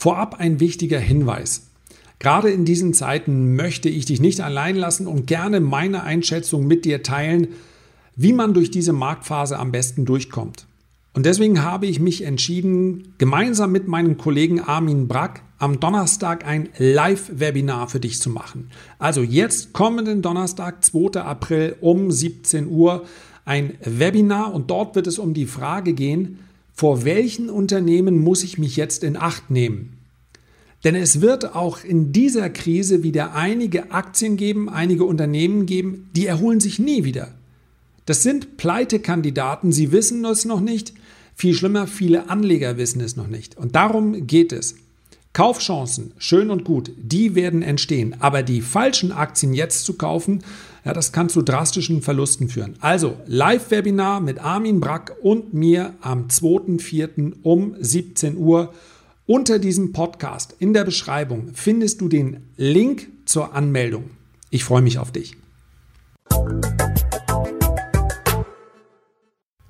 Vorab ein wichtiger Hinweis. Gerade in diesen Zeiten möchte ich dich nicht allein lassen und gerne meine Einschätzung mit dir teilen, wie man durch diese Marktphase am besten durchkommt. Und deswegen habe ich mich entschieden, gemeinsam mit meinem Kollegen Armin Brack am Donnerstag ein Live-Webinar für dich zu machen. Also jetzt kommenden Donnerstag, 2. April um 17 Uhr ein Webinar und dort wird es um die Frage gehen, vor welchen Unternehmen muss ich mich jetzt in Acht nehmen? Denn es wird auch in dieser Krise wieder einige Aktien geben, einige Unternehmen geben, die erholen sich nie wieder. Das sind Pleitekandidaten, sie wissen es noch nicht. Viel schlimmer, viele Anleger wissen es noch nicht. Und darum geht es. Kaufchancen, schön und gut, die werden entstehen. Aber die falschen Aktien jetzt zu kaufen, ja, das kann zu drastischen Verlusten führen. Also Live-Webinar mit Armin Brack und mir am 2.4. um 17 Uhr. Unter diesem Podcast in der Beschreibung findest du den Link zur Anmeldung. Ich freue mich auf dich.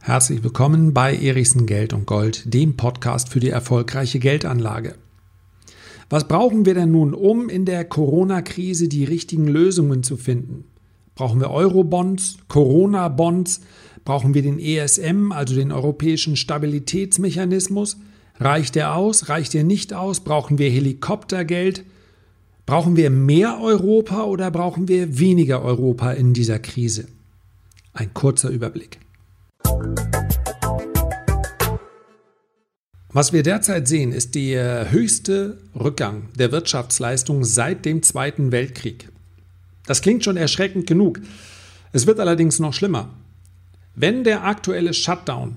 Herzlich willkommen bei Erichsen Geld und Gold, dem Podcast für die erfolgreiche Geldanlage. Was brauchen wir denn nun, um in der Corona-Krise die richtigen Lösungen zu finden? Brauchen wir Euro-Bonds, Corona-Bonds? Brauchen wir den ESM, also den Europäischen Stabilitätsmechanismus? Reicht der aus? Reicht der nicht aus? Brauchen wir Helikoptergeld? Brauchen wir mehr Europa oder brauchen wir weniger Europa in dieser Krise? Ein kurzer Überblick. Was wir derzeit sehen, ist der höchste Rückgang der Wirtschaftsleistung seit dem Zweiten Weltkrieg. Das klingt schon erschreckend genug. Es wird allerdings noch schlimmer. Wenn der aktuelle Shutdown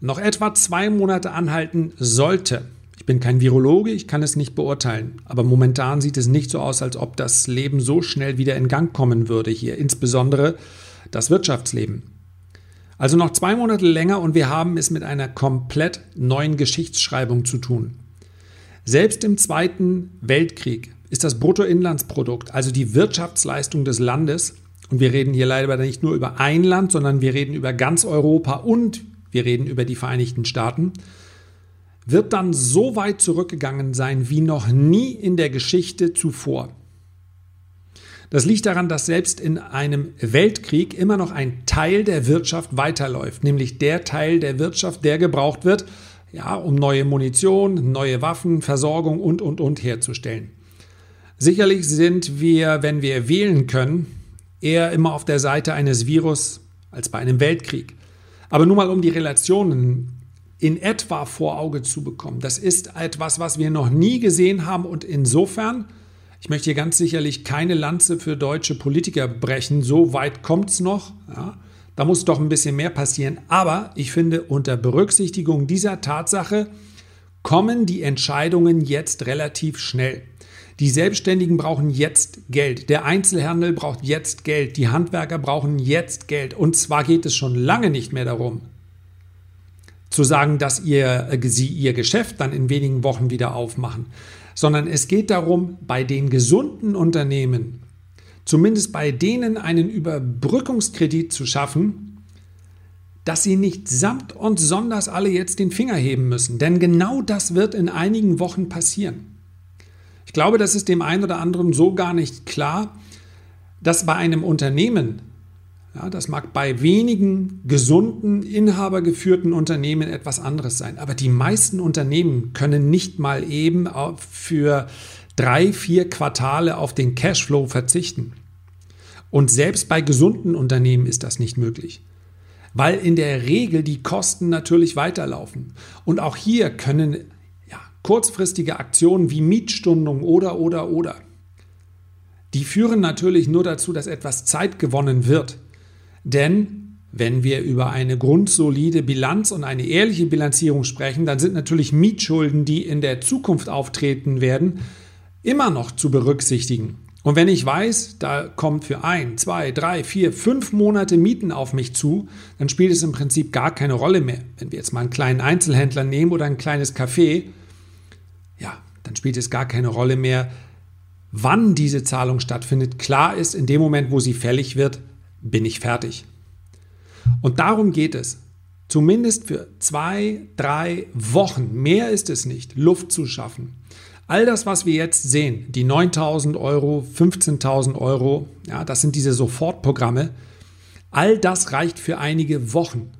noch etwa zwei Monate anhalten sollte, ich bin kein Virologe, ich kann es nicht beurteilen, aber momentan sieht es nicht so aus, als ob das Leben so schnell wieder in Gang kommen würde hier, insbesondere das Wirtschaftsleben. Also noch zwei Monate länger und wir haben es mit einer komplett neuen Geschichtsschreibung zu tun. Selbst im Zweiten Weltkrieg ist das Bruttoinlandsprodukt, also die Wirtschaftsleistung des Landes, und wir reden hier leider nicht nur über ein Land, sondern wir reden über ganz Europa und wir reden über die Vereinigten Staaten, wird dann so weit zurückgegangen sein wie noch nie in der Geschichte zuvor. Das liegt daran, dass selbst in einem Weltkrieg immer noch ein Teil der Wirtschaft weiterläuft, nämlich der Teil der Wirtschaft, der gebraucht wird, ja, um neue Munition, neue Waffen, Versorgung und, und, und herzustellen. Sicherlich sind wir, wenn wir wählen können, eher immer auf der Seite eines Virus als bei einem Weltkrieg. Aber nur mal um die Relationen in etwa vor Auge zu bekommen. Das ist etwas, was wir noch nie gesehen haben und insofern ich möchte hier ganz sicherlich keine Lanze für deutsche Politiker brechen. So weit kommt es noch. Ja. Da muss doch ein bisschen mehr passieren. Aber ich finde, unter Berücksichtigung dieser Tatsache kommen die Entscheidungen jetzt relativ schnell. Die Selbstständigen brauchen jetzt Geld. Der Einzelhandel braucht jetzt Geld. Die Handwerker brauchen jetzt Geld. Und zwar geht es schon lange nicht mehr darum, zu sagen, dass ihr, äh, sie ihr Geschäft dann in wenigen Wochen wieder aufmachen, sondern es geht darum, bei den gesunden Unternehmen, zumindest bei denen einen Überbrückungskredit zu schaffen, dass sie nicht samt und sonders alle jetzt den Finger heben müssen. Denn genau das wird in einigen Wochen passieren. Ich glaube, das ist dem einen oder anderen so gar nicht klar, dass bei einem Unternehmen, ja, das mag bei wenigen gesunden, inhabergeführten Unternehmen etwas anderes sein. Aber die meisten Unternehmen können nicht mal eben für drei, vier Quartale auf den Cashflow verzichten. Und selbst bei gesunden Unternehmen ist das nicht möglich. Weil in der Regel die Kosten natürlich weiterlaufen. Und auch hier können kurzfristige Aktionen wie Mietstundung oder, oder, oder, die führen natürlich nur dazu, dass etwas Zeit gewonnen wird. Denn wenn wir über eine grundsolide Bilanz und eine ehrliche Bilanzierung sprechen, dann sind natürlich Mietschulden, die in der Zukunft auftreten werden, immer noch zu berücksichtigen. Und wenn ich weiß, da kommt für ein, zwei, drei, vier, fünf Monate Mieten auf mich zu, dann spielt es im Prinzip gar keine Rolle mehr. Wenn wir jetzt mal einen kleinen Einzelhändler nehmen oder ein kleines Café, dann spielt es gar keine Rolle mehr, wann diese Zahlung stattfindet. Klar ist, in dem Moment, wo sie fällig wird, bin ich fertig. Und darum geht es. zumindest für zwei, drei Wochen, mehr ist es nicht, Luft zu schaffen. All das, was wir jetzt sehen, die 9000 Euro, 15.000 Euro, ja, das sind diese Sofortprogramme, all das reicht für einige Wochen.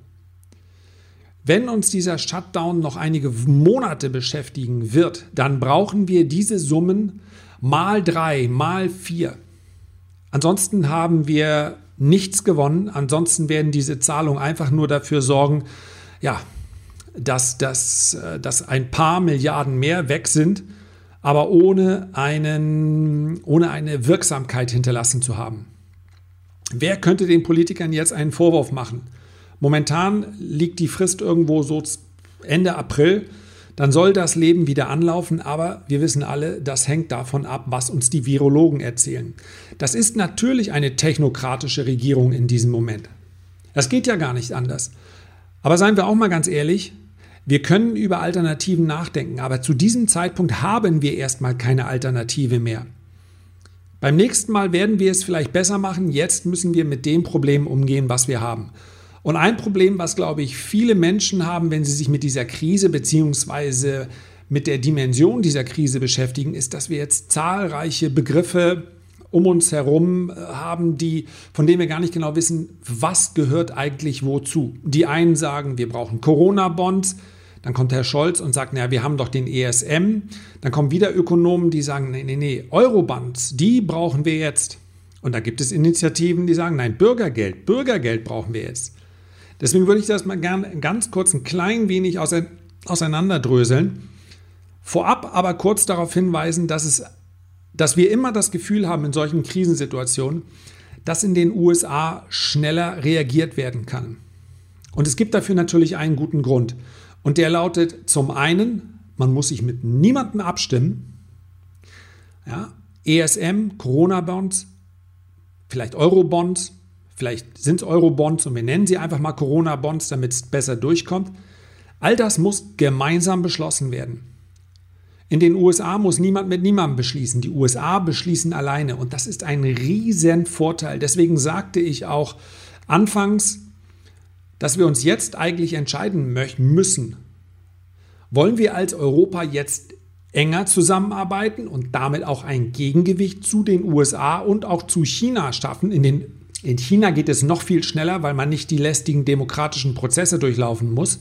Wenn uns dieser Shutdown noch einige Monate beschäftigen wird, dann brauchen wir diese Summen mal drei, mal vier. Ansonsten haben wir nichts gewonnen. Ansonsten werden diese Zahlungen einfach nur dafür sorgen, ja, dass, dass, äh, dass ein paar Milliarden mehr weg sind, aber ohne, einen, ohne eine Wirksamkeit hinterlassen zu haben. Wer könnte den Politikern jetzt einen Vorwurf machen? Momentan liegt die Frist irgendwo so Ende April dann soll das Leben wieder anlaufen, aber wir wissen alle, das hängt davon ab, was uns die Virologen erzählen. Das ist natürlich eine technokratische Regierung in diesem Moment. Das geht ja gar nicht anders. Aber seien wir auch mal ganz ehrlich, wir können über Alternativen nachdenken, aber zu diesem Zeitpunkt haben wir erstmal keine Alternative mehr. Beim nächsten Mal werden wir es vielleicht besser machen, jetzt müssen wir mit dem Problem umgehen, was wir haben. Und ein Problem, was, glaube ich, viele Menschen haben, wenn sie sich mit dieser Krise bzw. mit der Dimension dieser Krise beschäftigen, ist, dass wir jetzt zahlreiche Begriffe um uns herum äh, haben, die, von denen wir gar nicht genau wissen, was gehört eigentlich wozu. Die einen sagen, wir brauchen Corona-Bonds. Dann kommt Herr Scholz und sagt, naja, wir haben doch den ESM. Dann kommen wieder Ökonomen, die sagen, nee, nee, nee, Eurobonds, die brauchen wir jetzt. Und da gibt es Initiativen, die sagen, nein, Bürgergeld, Bürgergeld brauchen wir jetzt. Deswegen würde ich das mal gerne ganz kurz ein klein wenig auseinanderdröseln. Vorab aber kurz darauf hinweisen, dass, es, dass wir immer das Gefühl haben in solchen Krisensituationen, dass in den USA schneller reagiert werden kann. Und es gibt dafür natürlich einen guten Grund. Und der lautet zum einen, man muss sich mit niemandem abstimmen. Ja, ESM, Corona-Bonds, vielleicht Euro-Bonds, Vielleicht sind es Euro-Bonds und wir nennen sie einfach mal Corona-Bonds, damit es besser durchkommt. All das muss gemeinsam beschlossen werden. In den USA muss niemand mit niemandem beschließen. Die USA beschließen alleine und das ist ein riesen Vorteil. Deswegen sagte ich auch anfangs, dass wir uns jetzt eigentlich entscheiden müssen. Wollen wir als Europa jetzt enger zusammenarbeiten und damit auch ein Gegengewicht zu den USA und auch zu China schaffen in den in China geht es noch viel schneller, weil man nicht die lästigen demokratischen Prozesse durchlaufen muss.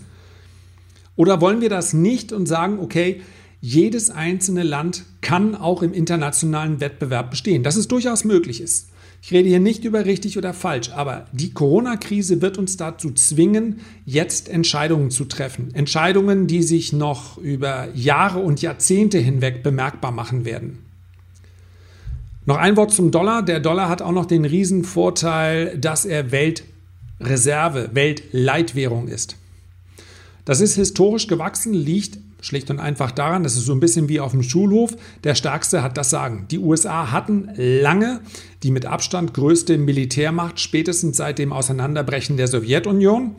Oder wollen wir das nicht und sagen, okay, jedes einzelne Land kann auch im internationalen Wettbewerb bestehen, dass es durchaus möglich ist. Ich rede hier nicht über richtig oder falsch, aber die Corona-Krise wird uns dazu zwingen, jetzt Entscheidungen zu treffen. Entscheidungen, die sich noch über Jahre und Jahrzehnte hinweg bemerkbar machen werden. Noch ein Wort zum Dollar. Der Dollar hat auch noch den Riesenvorteil, dass er Weltreserve, Weltleitwährung ist. Das ist historisch gewachsen, liegt schlicht und einfach daran, das ist so ein bisschen wie auf dem Schulhof, der Stärkste hat das Sagen. Die USA hatten lange die mit Abstand größte Militärmacht, spätestens seit dem Auseinanderbrechen der Sowjetunion.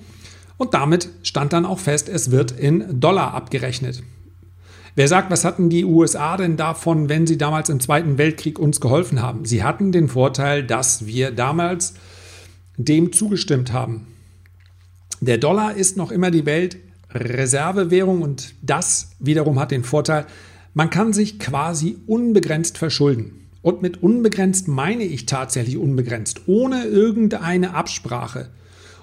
Und damit stand dann auch fest, es wird in Dollar abgerechnet. Wer sagt, was hatten die USA denn davon, wenn sie damals im Zweiten Weltkrieg uns geholfen haben? Sie hatten den Vorteil, dass wir damals dem zugestimmt haben. Der Dollar ist noch immer die Weltreservewährung und das wiederum hat den Vorteil, man kann sich quasi unbegrenzt verschulden. Und mit unbegrenzt meine ich tatsächlich unbegrenzt, ohne irgendeine Absprache,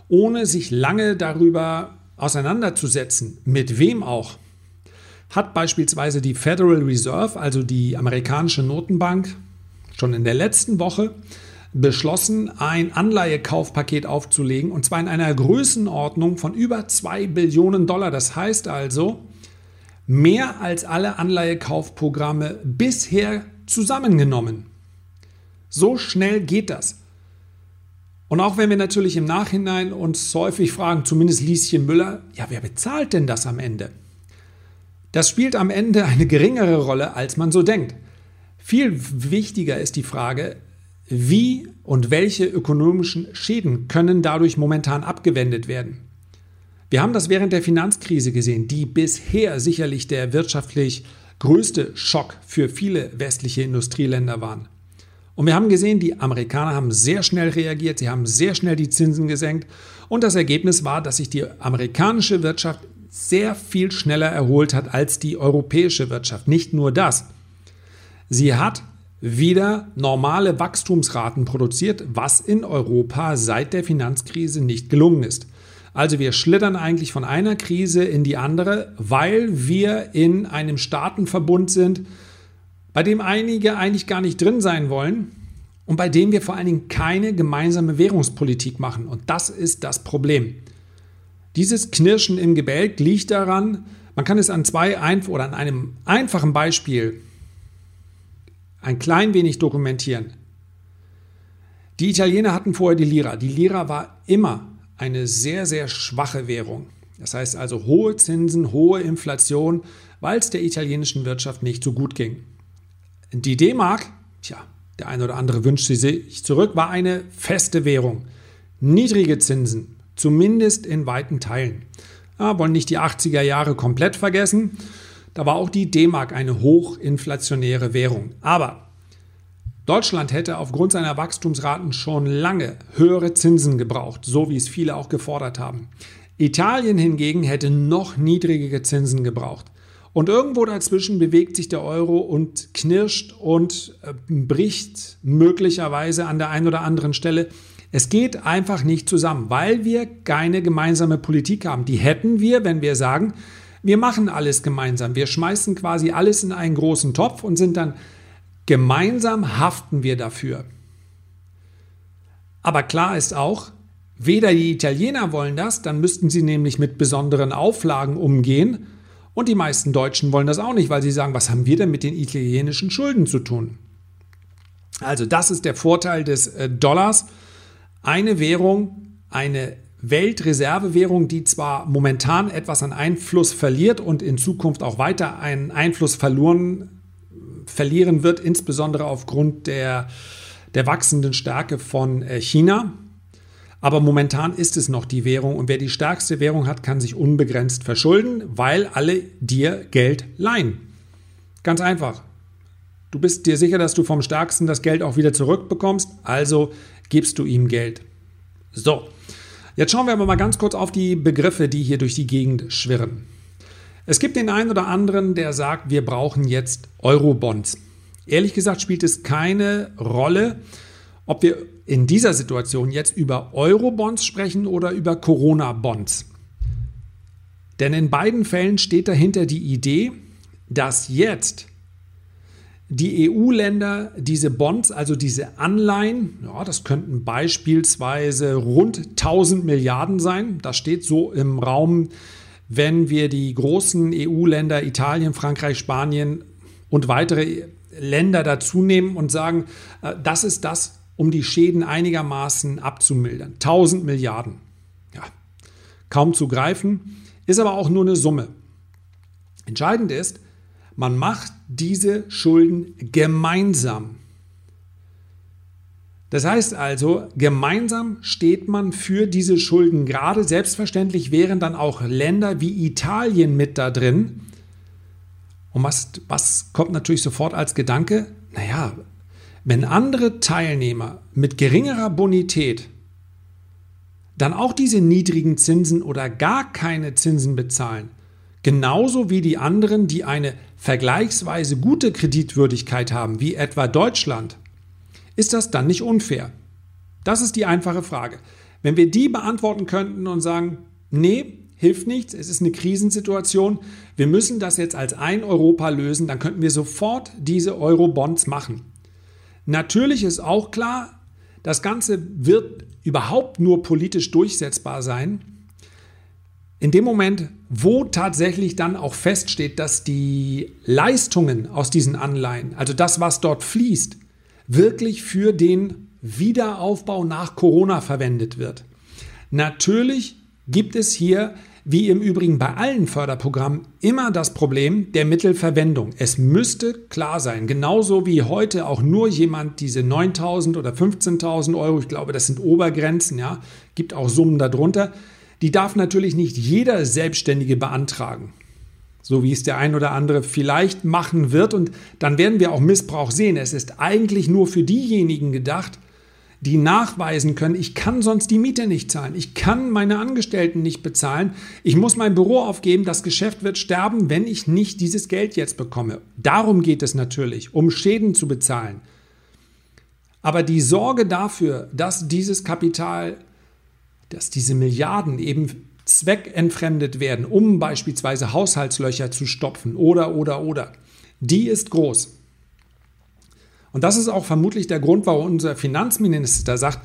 ohne sich lange darüber auseinanderzusetzen, mit wem auch hat beispielsweise die Federal Reserve, also die amerikanische Notenbank, schon in der letzten Woche beschlossen, ein Anleihekaufpaket aufzulegen, und zwar in einer Größenordnung von über 2 Billionen Dollar. Das heißt also, mehr als alle Anleihekaufprogramme bisher zusammengenommen. So schnell geht das. Und auch wenn wir natürlich im Nachhinein uns häufig fragen, zumindest Lieschen Müller, ja, wer bezahlt denn das am Ende? Das spielt am Ende eine geringere Rolle, als man so denkt. Viel wichtiger ist die Frage, wie und welche ökonomischen Schäden können dadurch momentan abgewendet werden. Wir haben das während der Finanzkrise gesehen, die bisher sicherlich der wirtschaftlich größte Schock für viele westliche Industrieländer waren. Und wir haben gesehen, die Amerikaner haben sehr schnell reagiert, sie haben sehr schnell die Zinsen gesenkt und das Ergebnis war, dass sich die amerikanische Wirtschaft sehr viel schneller erholt hat als die europäische Wirtschaft. Nicht nur das. Sie hat wieder normale Wachstumsraten produziert, was in Europa seit der Finanzkrise nicht gelungen ist. Also wir schlittern eigentlich von einer Krise in die andere, weil wir in einem Staatenverbund sind, bei dem einige eigentlich gar nicht drin sein wollen und bei dem wir vor allen Dingen keine gemeinsame Währungspolitik machen. Und das ist das Problem. Dieses Knirschen im Gebälk liegt daran, man kann es an zwei ein oder an einem einfachen Beispiel ein klein wenig dokumentieren. Die Italiener hatten vorher die Lira. Die Lira war immer eine sehr, sehr schwache Währung. Das heißt also hohe Zinsen, hohe Inflation, weil es der italienischen Wirtschaft nicht so gut ging. Die D-Mark, tja, der eine oder andere wünscht sie sich zurück, war eine feste Währung. Niedrige Zinsen, zumindest in weiten Teilen. Ja, wollen nicht die 80er Jahre komplett vergessen. Da war auch die D-Mark eine hochinflationäre Währung. Aber Deutschland hätte aufgrund seiner Wachstumsraten schon lange höhere Zinsen gebraucht, so wie es viele auch gefordert haben. Italien hingegen hätte noch niedrigere Zinsen gebraucht. Und irgendwo dazwischen bewegt sich der Euro und knirscht und äh, bricht möglicherweise an der einen oder anderen Stelle. Es geht einfach nicht zusammen, weil wir keine gemeinsame Politik haben. Die hätten wir, wenn wir sagen, wir machen alles gemeinsam. Wir schmeißen quasi alles in einen großen Topf und sind dann gemeinsam haften wir dafür. Aber klar ist auch, weder die Italiener wollen das, dann müssten sie nämlich mit besonderen Auflagen umgehen. Und die meisten Deutschen wollen das auch nicht, weil sie sagen, was haben wir denn mit den italienischen Schulden zu tun? Also das ist der Vorteil des äh, Dollars. Eine Währung, eine Weltreservewährung, die zwar momentan etwas an Einfluss verliert und in Zukunft auch weiter einen Einfluss verloren, verlieren wird, insbesondere aufgrund der, der wachsenden Stärke von äh, China. Aber momentan ist es noch die Währung und wer die stärkste Währung hat, kann sich unbegrenzt verschulden, weil alle dir Geld leihen. Ganz einfach. Du bist dir sicher, dass du vom Stärksten das Geld auch wieder zurückbekommst, also gibst du ihm Geld. So, Jetzt schauen wir aber mal ganz kurz auf die Begriffe, die hier durch die Gegend schwirren. Es gibt den einen oder anderen, der sagt, wir brauchen jetzt Eurobonds. Ehrlich gesagt spielt es keine Rolle, ob wir in dieser Situation jetzt über Eurobonds sprechen oder über Corona-Bonds. Denn in beiden Fällen steht dahinter die Idee, dass jetzt die EU-Länder diese Bonds, also diese Anleihen, ja, das könnten beispielsweise rund 1000 Milliarden sein. Das steht so im Raum, wenn wir die großen EU-Länder Italien, Frankreich, Spanien und weitere Länder dazu nehmen und sagen, äh, das ist das, um die Schäden einigermaßen abzumildern. 1000 Milliarden. Ja, kaum zu greifen, ist aber auch nur eine Summe. Entscheidend ist, man macht diese Schulden gemeinsam. Das heißt also, gemeinsam steht man für diese Schulden gerade. Selbstverständlich wären dann auch Länder wie Italien mit da drin. Und was, was kommt natürlich sofort als Gedanke? Naja, wenn andere Teilnehmer mit geringerer Bonität dann auch diese niedrigen Zinsen oder gar keine Zinsen bezahlen, genauso wie die anderen, die eine vergleichsweise gute Kreditwürdigkeit haben, wie etwa Deutschland, ist das dann nicht unfair? Das ist die einfache Frage. Wenn wir die beantworten könnten und sagen, nee, hilft nichts, es ist eine Krisensituation, wir müssen das jetzt als ein Europa lösen, dann könnten wir sofort diese Euro-Bonds machen. Natürlich ist auch klar, das Ganze wird überhaupt nur politisch durchsetzbar sein, in dem Moment, wo tatsächlich dann auch feststeht, dass die Leistungen aus diesen Anleihen, also das, was dort fließt, wirklich für den Wiederaufbau nach Corona verwendet wird. Natürlich gibt es hier, wie im Übrigen bei allen Förderprogrammen, immer das Problem der Mittelverwendung. Es müsste klar sein, genauso wie heute auch nur jemand diese 9.000 oder 15.000 Euro, ich glaube, das sind Obergrenzen, ja, gibt auch Summen darunter, die darf natürlich nicht jeder Selbstständige beantragen. so wie es der ein oder andere vielleicht machen wird. Und dann werden wir auch Missbrauch sehen. Es ist eigentlich nur für diejenigen gedacht, die nachweisen können, ich kann sonst die Miete nicht zahlen, ich kann meine Angestellten nicht bezahlen, ich muss mein Büro aufgeben, das Geschäft wird sterben, wenn ich nicht dieses Geld jetzt bekomme. Darum geht es natürlich, um Schäden zu bezahlen. Aber die Sorge dafür, dass dieses Kapital, dass diese Milliarden eben zweckentfremdet werden, um beispielsweise Haushaltslöcher zu stopfen oder, oder, oder, die ist groß. Und das ist auch vermutlich der Grund, warum unser Finanzminister sagt,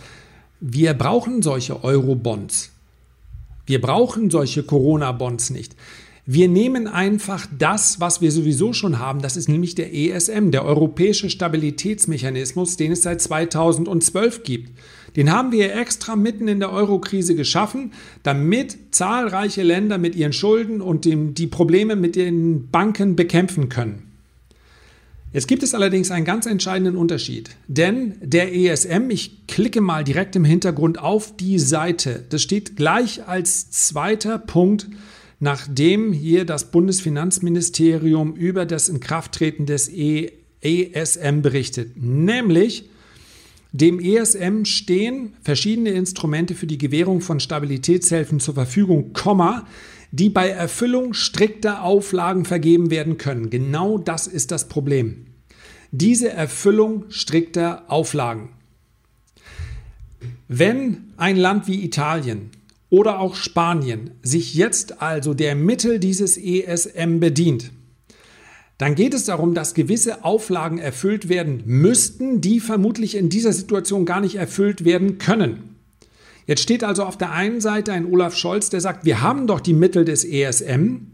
wir brauchen solche Euro-Bonds. Wir brauchen solche Corona-Bonds nicht. Wir nehmen einfach das, was wir sowieso schon haben. Das ist nämlich der ESM, der Europäische Stabilitätsmechanismus, den es seit 2012 gibt. Den haben wir extra mitten in der Eurokrise geschaffen, damit zahlreiche Länder mit ihren Schulden und dem, die Probleme mit den Banken bekämpfen können. Jetzt gibt es allerdings einen ganz entscheidenden Unterschied, denn der ESM, ich klicke mal direkt im Hintergrund auf die Seite, das steht gleich als zweiter Punkt, nachdem hier das Bundesfinanzministerium über das Inkrafttreten des ESM berichtet, nämlich dem ESM stehen verschiedene Instrumente für die Gewährung von Stabilitätshilfen zur Verfügung, die bei Erfüllung strikter Auflagen vergeben werden können. Genau das ist das Problem. Diese Erfüllung strikter Auflagen. Wenn ein Land wie Italien oder auch Spanien sich jetzt also der Mittel dieses ESM bedient, dann geht es darum, dass gewisse Auflagen erfüllt werden müssten, die vermutlich in dieser Situation gar nicht erfüllt werden können. Jetzt steht also auf der einen Seite ein Olaf Scholz, der sagt, wir haben doch die Mittel des ESM.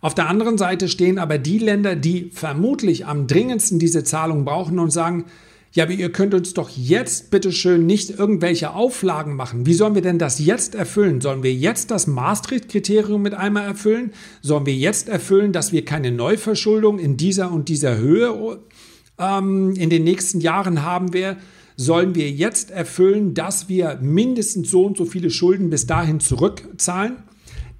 Auf der anderen Seite stehen aber die Länder, die vermutlich am dringendsten diese Zahlung brauchen und sagen, ja, aber ihr könnt uns doch jetzt bitteschön nicht irgendwelche Auflagen machen. Wie sollen wir denn das jetzt erfüllen? Sollen wir jetzt das Maastricht-Kriterium mit einmal erfüllen? Sollen wir jetzt erfüllen, dass wir keine Neuverschuldung in dieser und dieser Höhe ähm, in den nächsten Jahren haben werden? Sollen wir jetzt erfüllen, dass wir mindestens so und so viele Schulden bis dahin zurückzahlen?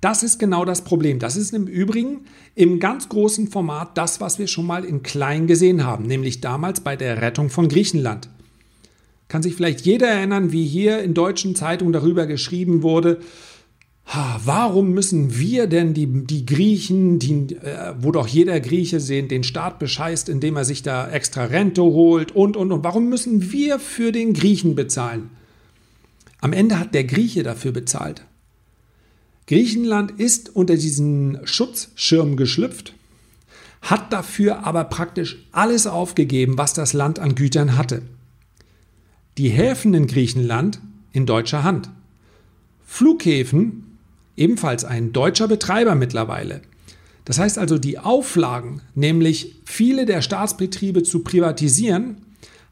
Das ist genau das Problem. Das ist im Übrigen im ganz großen Format das, was wir schon mal in klein gesehen haben, nämlich damals bei der Rettung von Griechenland. Kann sich vielleicht jeder erinnern, wie hier in deutschen Zeitungen darüber geschrieben wurde, Warum müssen wir denn die, die Griechen, die, äh, wo doch jeder Grieche sehen, den Staat bescheißt, indem er sich da extra Rente holt und, und, und, warum müssen wir für den Griechen bezahlen? Am Ende hat der Grieche dafür bezahlt. Griechenland ist unter diesen Schutzschirm geschlüpft, hat dafür aber praktisch alles aufgegeben, was das Land an Gütern hatte. Die Häfen in Griechenland in deutscher Hand. Flughäfen, ebenfalls ein deutscher Betreiber mittlerweile. Das heißt also, die Auflagen, nämlich viele der Staatsbetriebe zu privatisieren,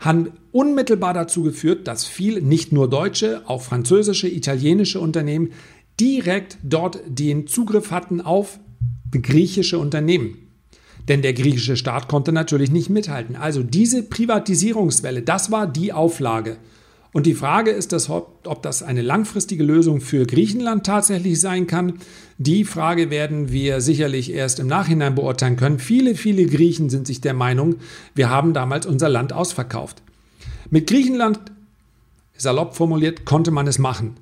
haben unmittelbar dazu geführt, dass viele, nicht nur deutsche, auch französische, italienische Unternehmen direkt dort den Zugriff hatten auf griechische Unternehmen. Denn der griechische Staat konnte natürlich nicht mithalten. Also diese Privatisierungswelle, das war die Auflage. Und die Frage ist, dass, ob das eine langfristige Lösung für Griechenland tatsächlich sein kann. Die Frage werden wir sicherlich erst im Nachhinein beurteilen können. Viele, viele Griechen sind sich der Meinung, wir haben damals unser Land ausverkauft. Mit Griechenland, salopp formuliert, konnte man es machen.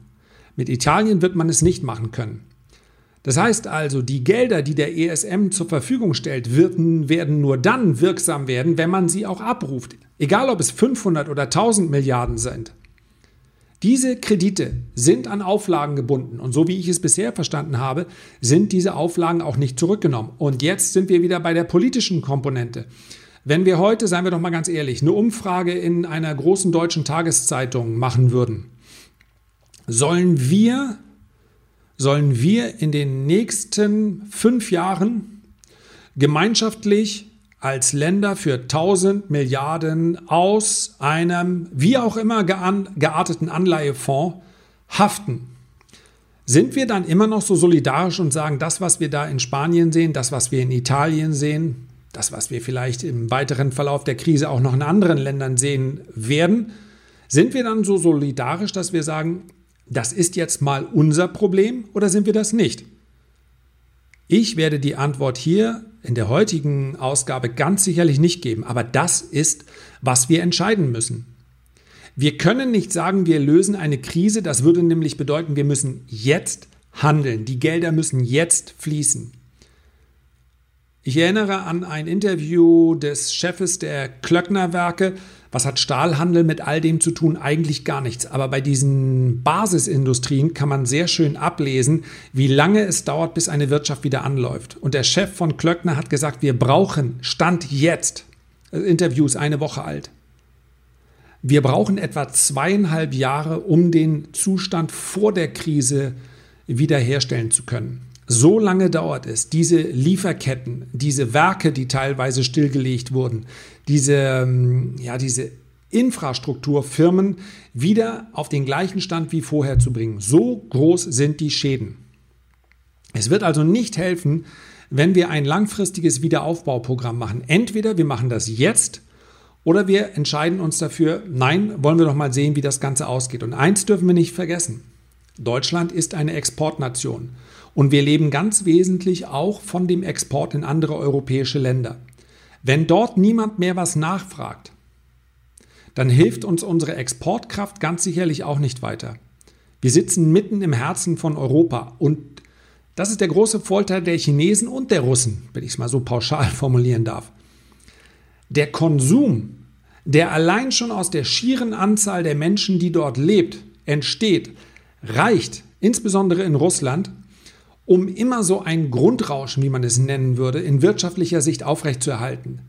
Mit Italien wird man es nicht machen können. Das heißt also, die Gelder, die der ESM zur Verfügung stellt, werden, nur dann wirksam werden, wenn man sie auch abruft. Egal ob es 500 oder 1000 Milliarden sind. Diese Kredite sind an Auflagen gebunden und so wie ich es bisher verstanden habe, sind diese Auflagen auch nicht zurückgenommen. Und jetzt sind wir wieder bei der politischen Komponente. Wenn wir heute, seien wir doch mal ganz ehrlich, eine Umfrage in einer großen deutschen Tageszeitung machen würden, sollen wir, sollen wir in den nächsten fünf Jahren gemeinschaftlich als Länder für 1000 Milliarden aus einem wie auch immer gearteten Anleihefonds haften. Sind wir dann immer noch so solidarisch und sagen, das, was wir da in Spanien sehen, das, was wir in Italien sehen, das, was wir vielleicht im weiteren Verlauf der Krise auch noch in anderen Ländern sehen werden, sind wir dann so solidarisch, dass wir sagen, das ist jetzt mal unser Problem oder sind wir das nicht? Ich werde die Antwort hier in der heutigen Ausgabe ganz sicherlich nicht geben, aber das ist, was wir entscheiden müssen. Wir können nicht sagen, wir lösen eine Krise, das würde nämlich bedeuten, wir müssen jetzt handeln, die Gelder müssen jetzt fließen. Ich erinnere an ein Interview des Chefes der Klöckner Werke. Was hat Stahlhandel mit all dem zu tun? Eigentlich gar nichts. Aber bei diesen Basisindustrien kann man sehr schön ablesen, wie lange es dauert, bis eine Wirtschaft wieder anläuft. Und der Chef von Klöckner hat gesagt, wir brauchen Stand jetzt. Das Interview ist eine Woche alt. Wir brauchen etwa zweieinhalb Jahre, um den Zustand vor der Krise wiederherstellen zu können. So lange dauert es, diese Lieferketten, diese Werke, die teilweise stillgelegt wurden, diese, ähm, ja, diese Infrastrukturfirmen wieder auf den gleichen Stand wie vorher zu bringen. So groß sind die Schäden. Es wird also nicht helfen, wenn wir ein langfristiges Wiederaufbauprogramm machen. Entweder wir machen das jetzt oder wir entscheiden uns dafür, nein, wollen wir doch mal sehen, wie das Ganze ausgeht. Und eins dürfen wir nicht vergessen. Deutschland ist eine Exportnation. Und wir leben ganz wesentlich auch von dem Export in andere europäische Länder. Wenn dort niemand mehr was nachfragt, dann hilft uns unsere Exportkraft ganz sicherlich auch nicht weiter. Wir sitzen mitten im Herzen von Europa und das ist der große Vorteil der Chinesen und der Russen, wenn ich es mal so pauschal formulieren darf. Der Konsum, der allein schon aus der schieren Anzahl der Menschen, die dort lebt, entsteht, reicht, insbesondere in Russland, um immer so ein Grundrauschen, wie man es nennen würde, in wirtschaftlicher Sicht aufrechtzuerhalten.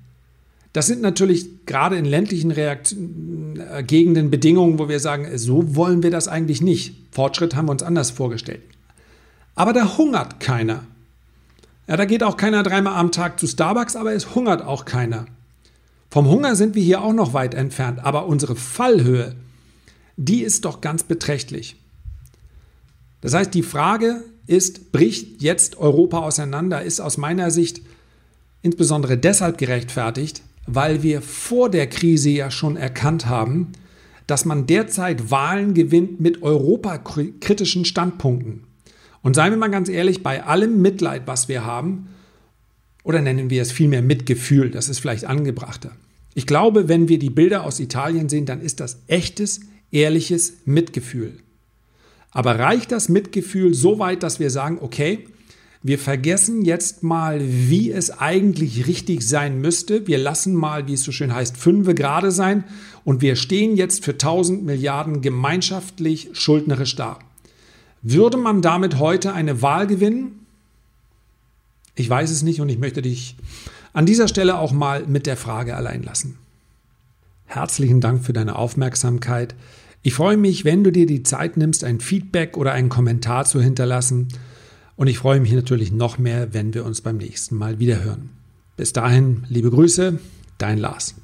Das sind natürlich gerade in ländlichen Reakt äh, Gegenden Bedingungen, wo wir sagen, so wollen wir das eigentlich nicht. Fortschritt haben wir uns anders vorgestellt. Aber da hungert keiner. Ja, da geht auch keiner dreimal am Tag zu Starbucks, aber es hungert auch keiner. Vom Hunger sind wir hier auch noch weit entfernt, aber unsere Fallhöhe, die ist doch ganz beträchtlich. Das heißt, die Frage ist, bricht jetzt Europa auseinander, ist aus meiner Sicht insbesondere deshalb gerechtfertigt, weil wir vor der Krise ja schon erkannt haben, dass man derzeit Wahlen gewinnt mit europakritischen Standpunkten. Und seien wir mal ganz ehrlich, bei allem Mitleid, was wir haben, oder nennen wir es vielmehr Mitgefühl, das ist vielleicht angebrachter. Ich glaube, wenn wir die Bilder aus Italien sehen, dann ist das echtes, ehrliches Mitgefühl. Aber reicht das Mitgefühl so weit, dass wir sagen, okay, wir vergessen jetzt mal, wie es eigentlich richtig sein müsste. Wir lassen mal, wie es so schön heißt, fünfe gerade sein und wir stehen jetzt für 1000 Milliarden gemeinschaftlich schuldnerisch da. Würde man damit heute eine Wahl gewinnen? Ich weiß es nicht und ich möchte dich an dieser Stelle auch mal mit der Frage allein lassen. Herzlichen Dank für deine Aufmerksamkeit. Ich freue mich, wenn du dir die Zeit nimmst, ein Feedback oder einen Kommentar zu hinterlassen. Und ich freue mich natürlich noch mehr, wenn wir uns beim nächsten Mal wieder hören. Bis dahin, liebe Grüße, dein Lars.